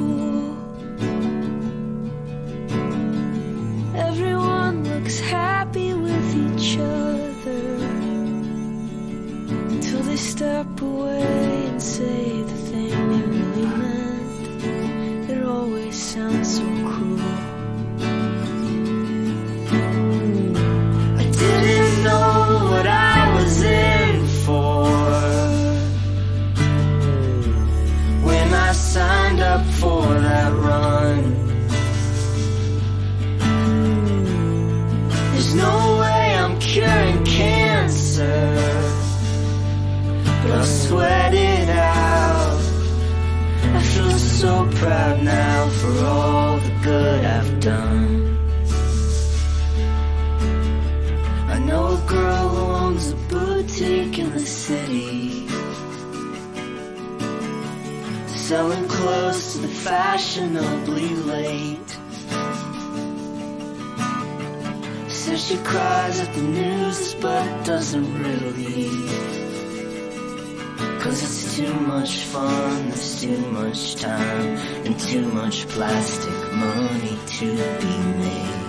Everyone looks happy with each other until they step away and say the thing they really meant. It always sounds so cruel. Cause it's too much fun, there's too much time, and too much plastic money to be made.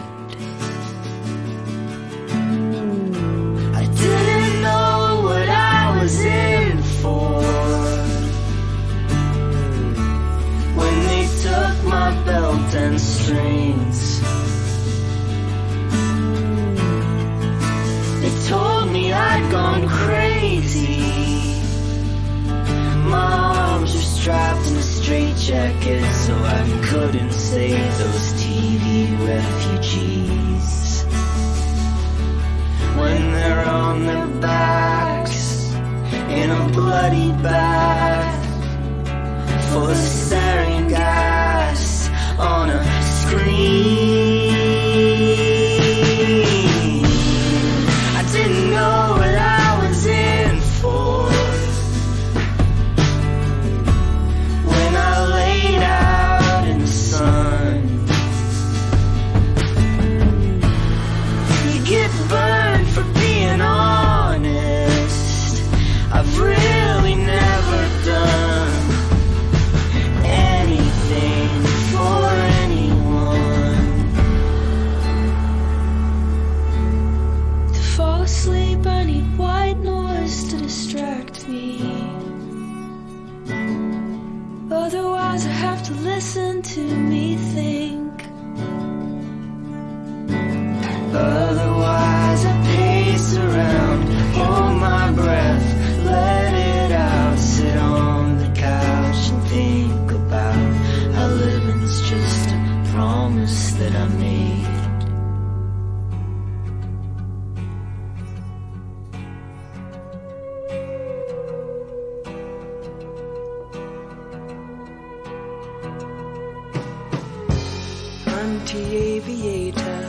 anti aviator.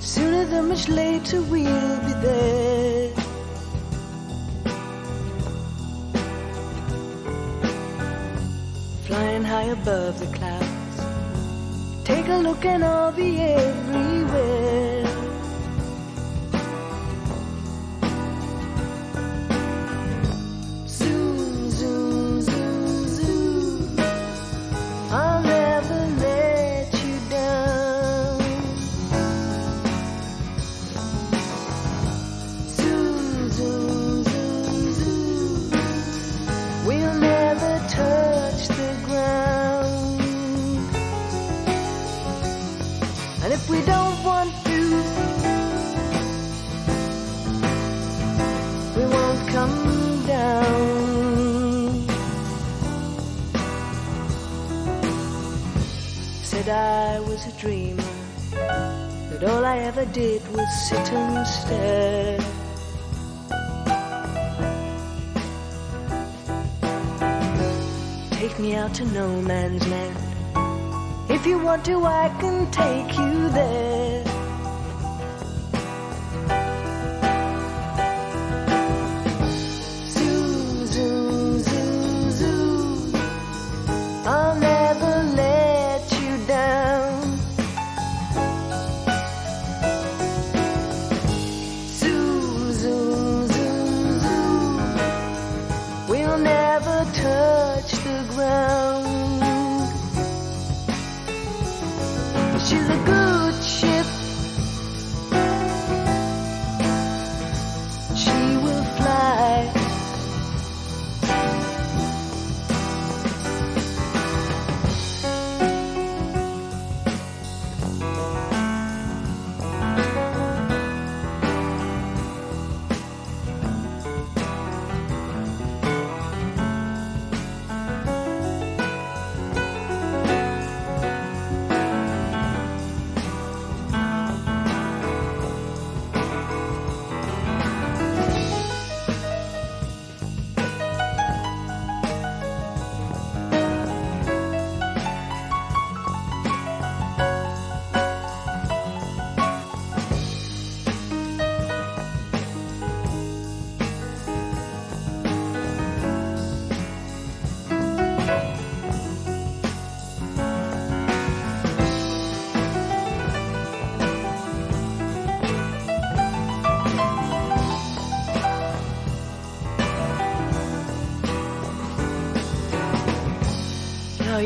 Sooner than much later, we'll be there. Flying high above the clouds, take a look and I'll be everywhere. dreamer that all I ever did was sit and stare. Take me out to no man's land. If you want to, I can take you there.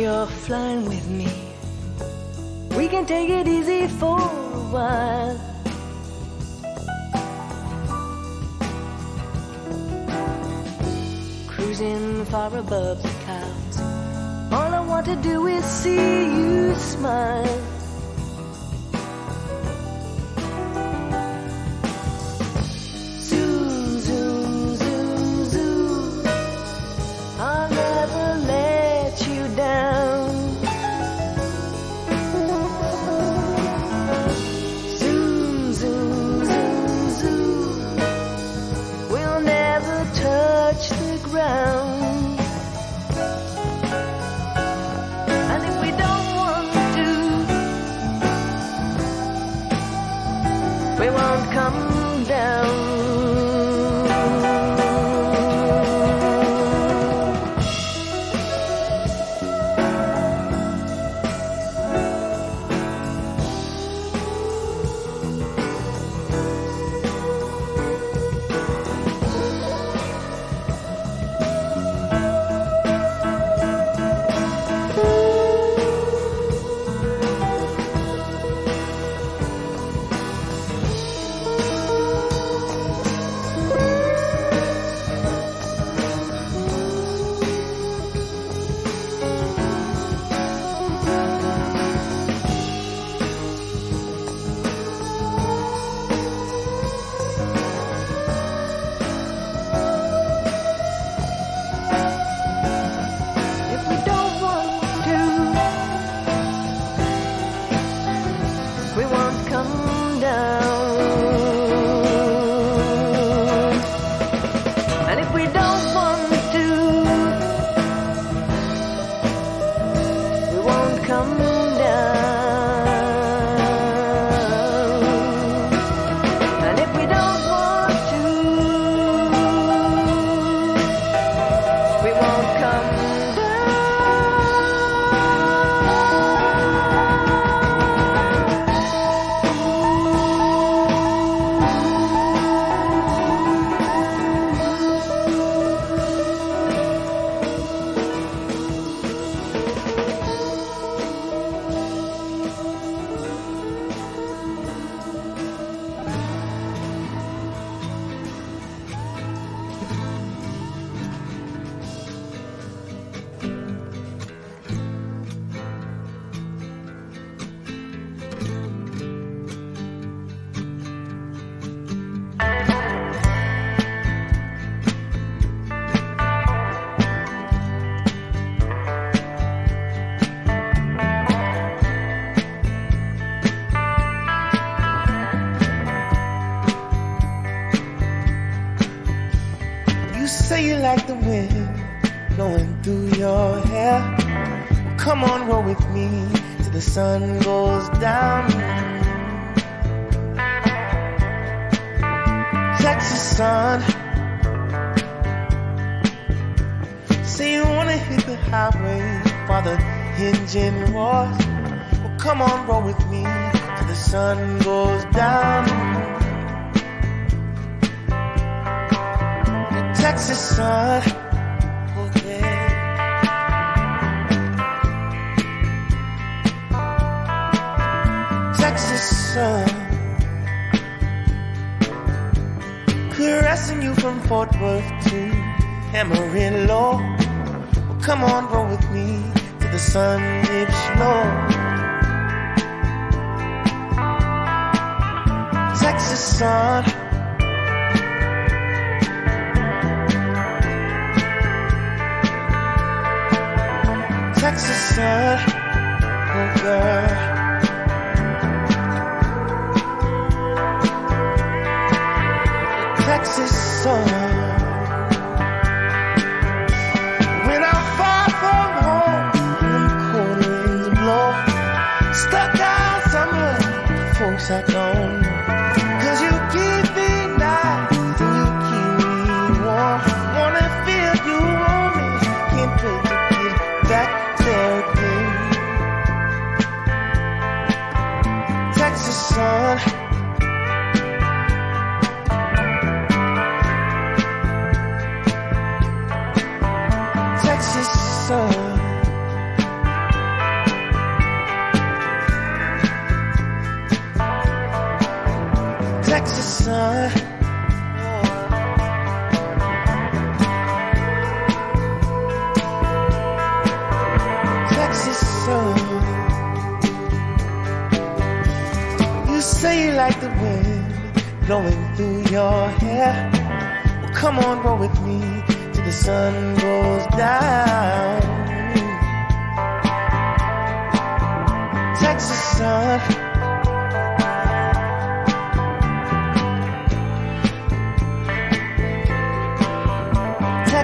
you're flying with me. We can take it easy for a while. Cruising far above the clouds. All I want to do is see you smile.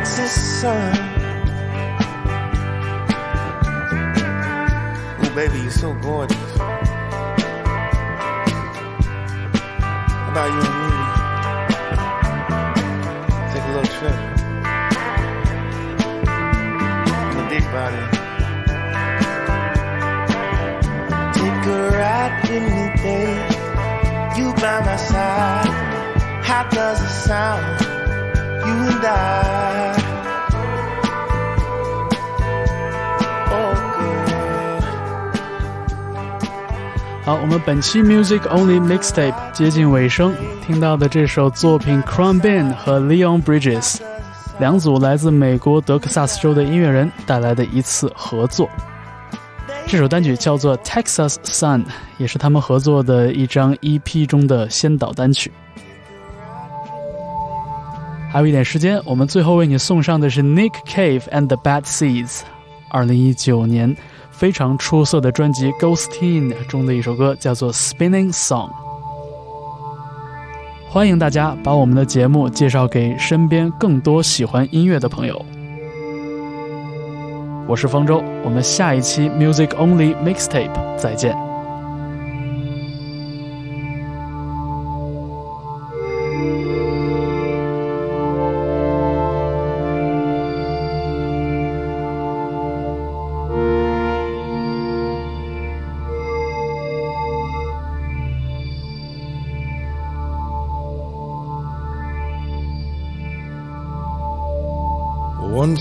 Texas sun. Oh, baby, you're so gorgeous. How about you and me? Take a little trip. In the big body. Take a ride with me, babe. You by my side. How does it sound? You and I. Oh, girl. 好，我们本期 Music Only Mixtape 接近尾声，听到的这首作品 Crown Band 和 Leon Bridges 两组来自美国德克萨斯州的音乐人带来的一次合作。这首单曲叫做 Texas Sun，也是他们合作的一张 EP 中的先导单曲。还有一点时间，我们最后为你送上的是 Nick Cave and the Bad Seeds，二零一九年非常出色的专辑《Ghosteen》中的一首歌，叫做《Spinning Song》。欢迎大家把我们的节目介绍给身边更多喜欢音乐的朋友。我是方舟，我们下一期 Music Only Mixtape 再见。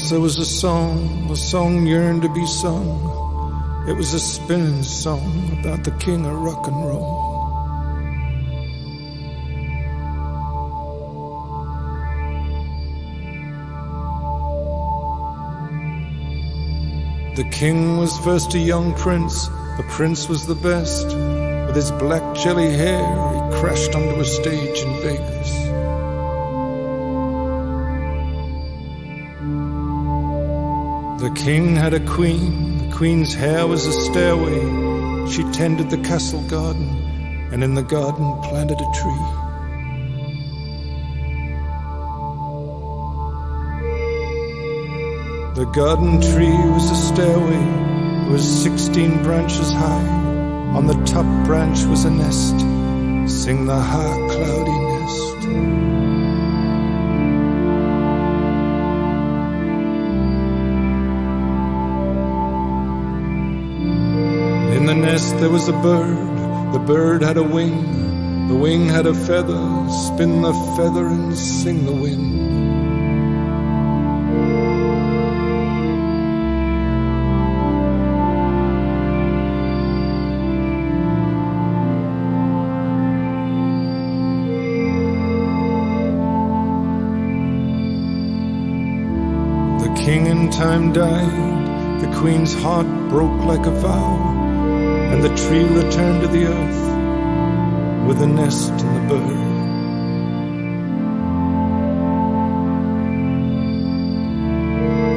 There was a song, a song yearned to be sung. It was a spinning song about the king of rock and roll. The king was first a young prince, the prince was the best. With his black jelly hair, he crashed onto a stage in Vegas. King had a queen, the queen's hair was a stairway. She tended the castle garden, and in the garden planted a tree. The garden tree was a stairway, it was sixteen branches high. On the top branch was a nest, sing the high nest there was a bird, the bird had a wing, the wing had a feather, spin the feather and sing the wind. The king in time died, the queen's heart broke like a vow, and the tree returned to the earth with the nest and the bird.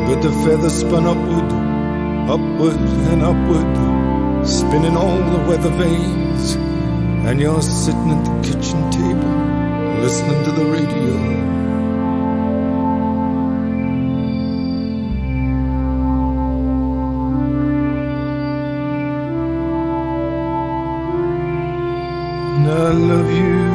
But the feather spun upward, upward and upward, spinning all the weather vanes, and you're sitting at the kitchen table, listening to the radio. I love you.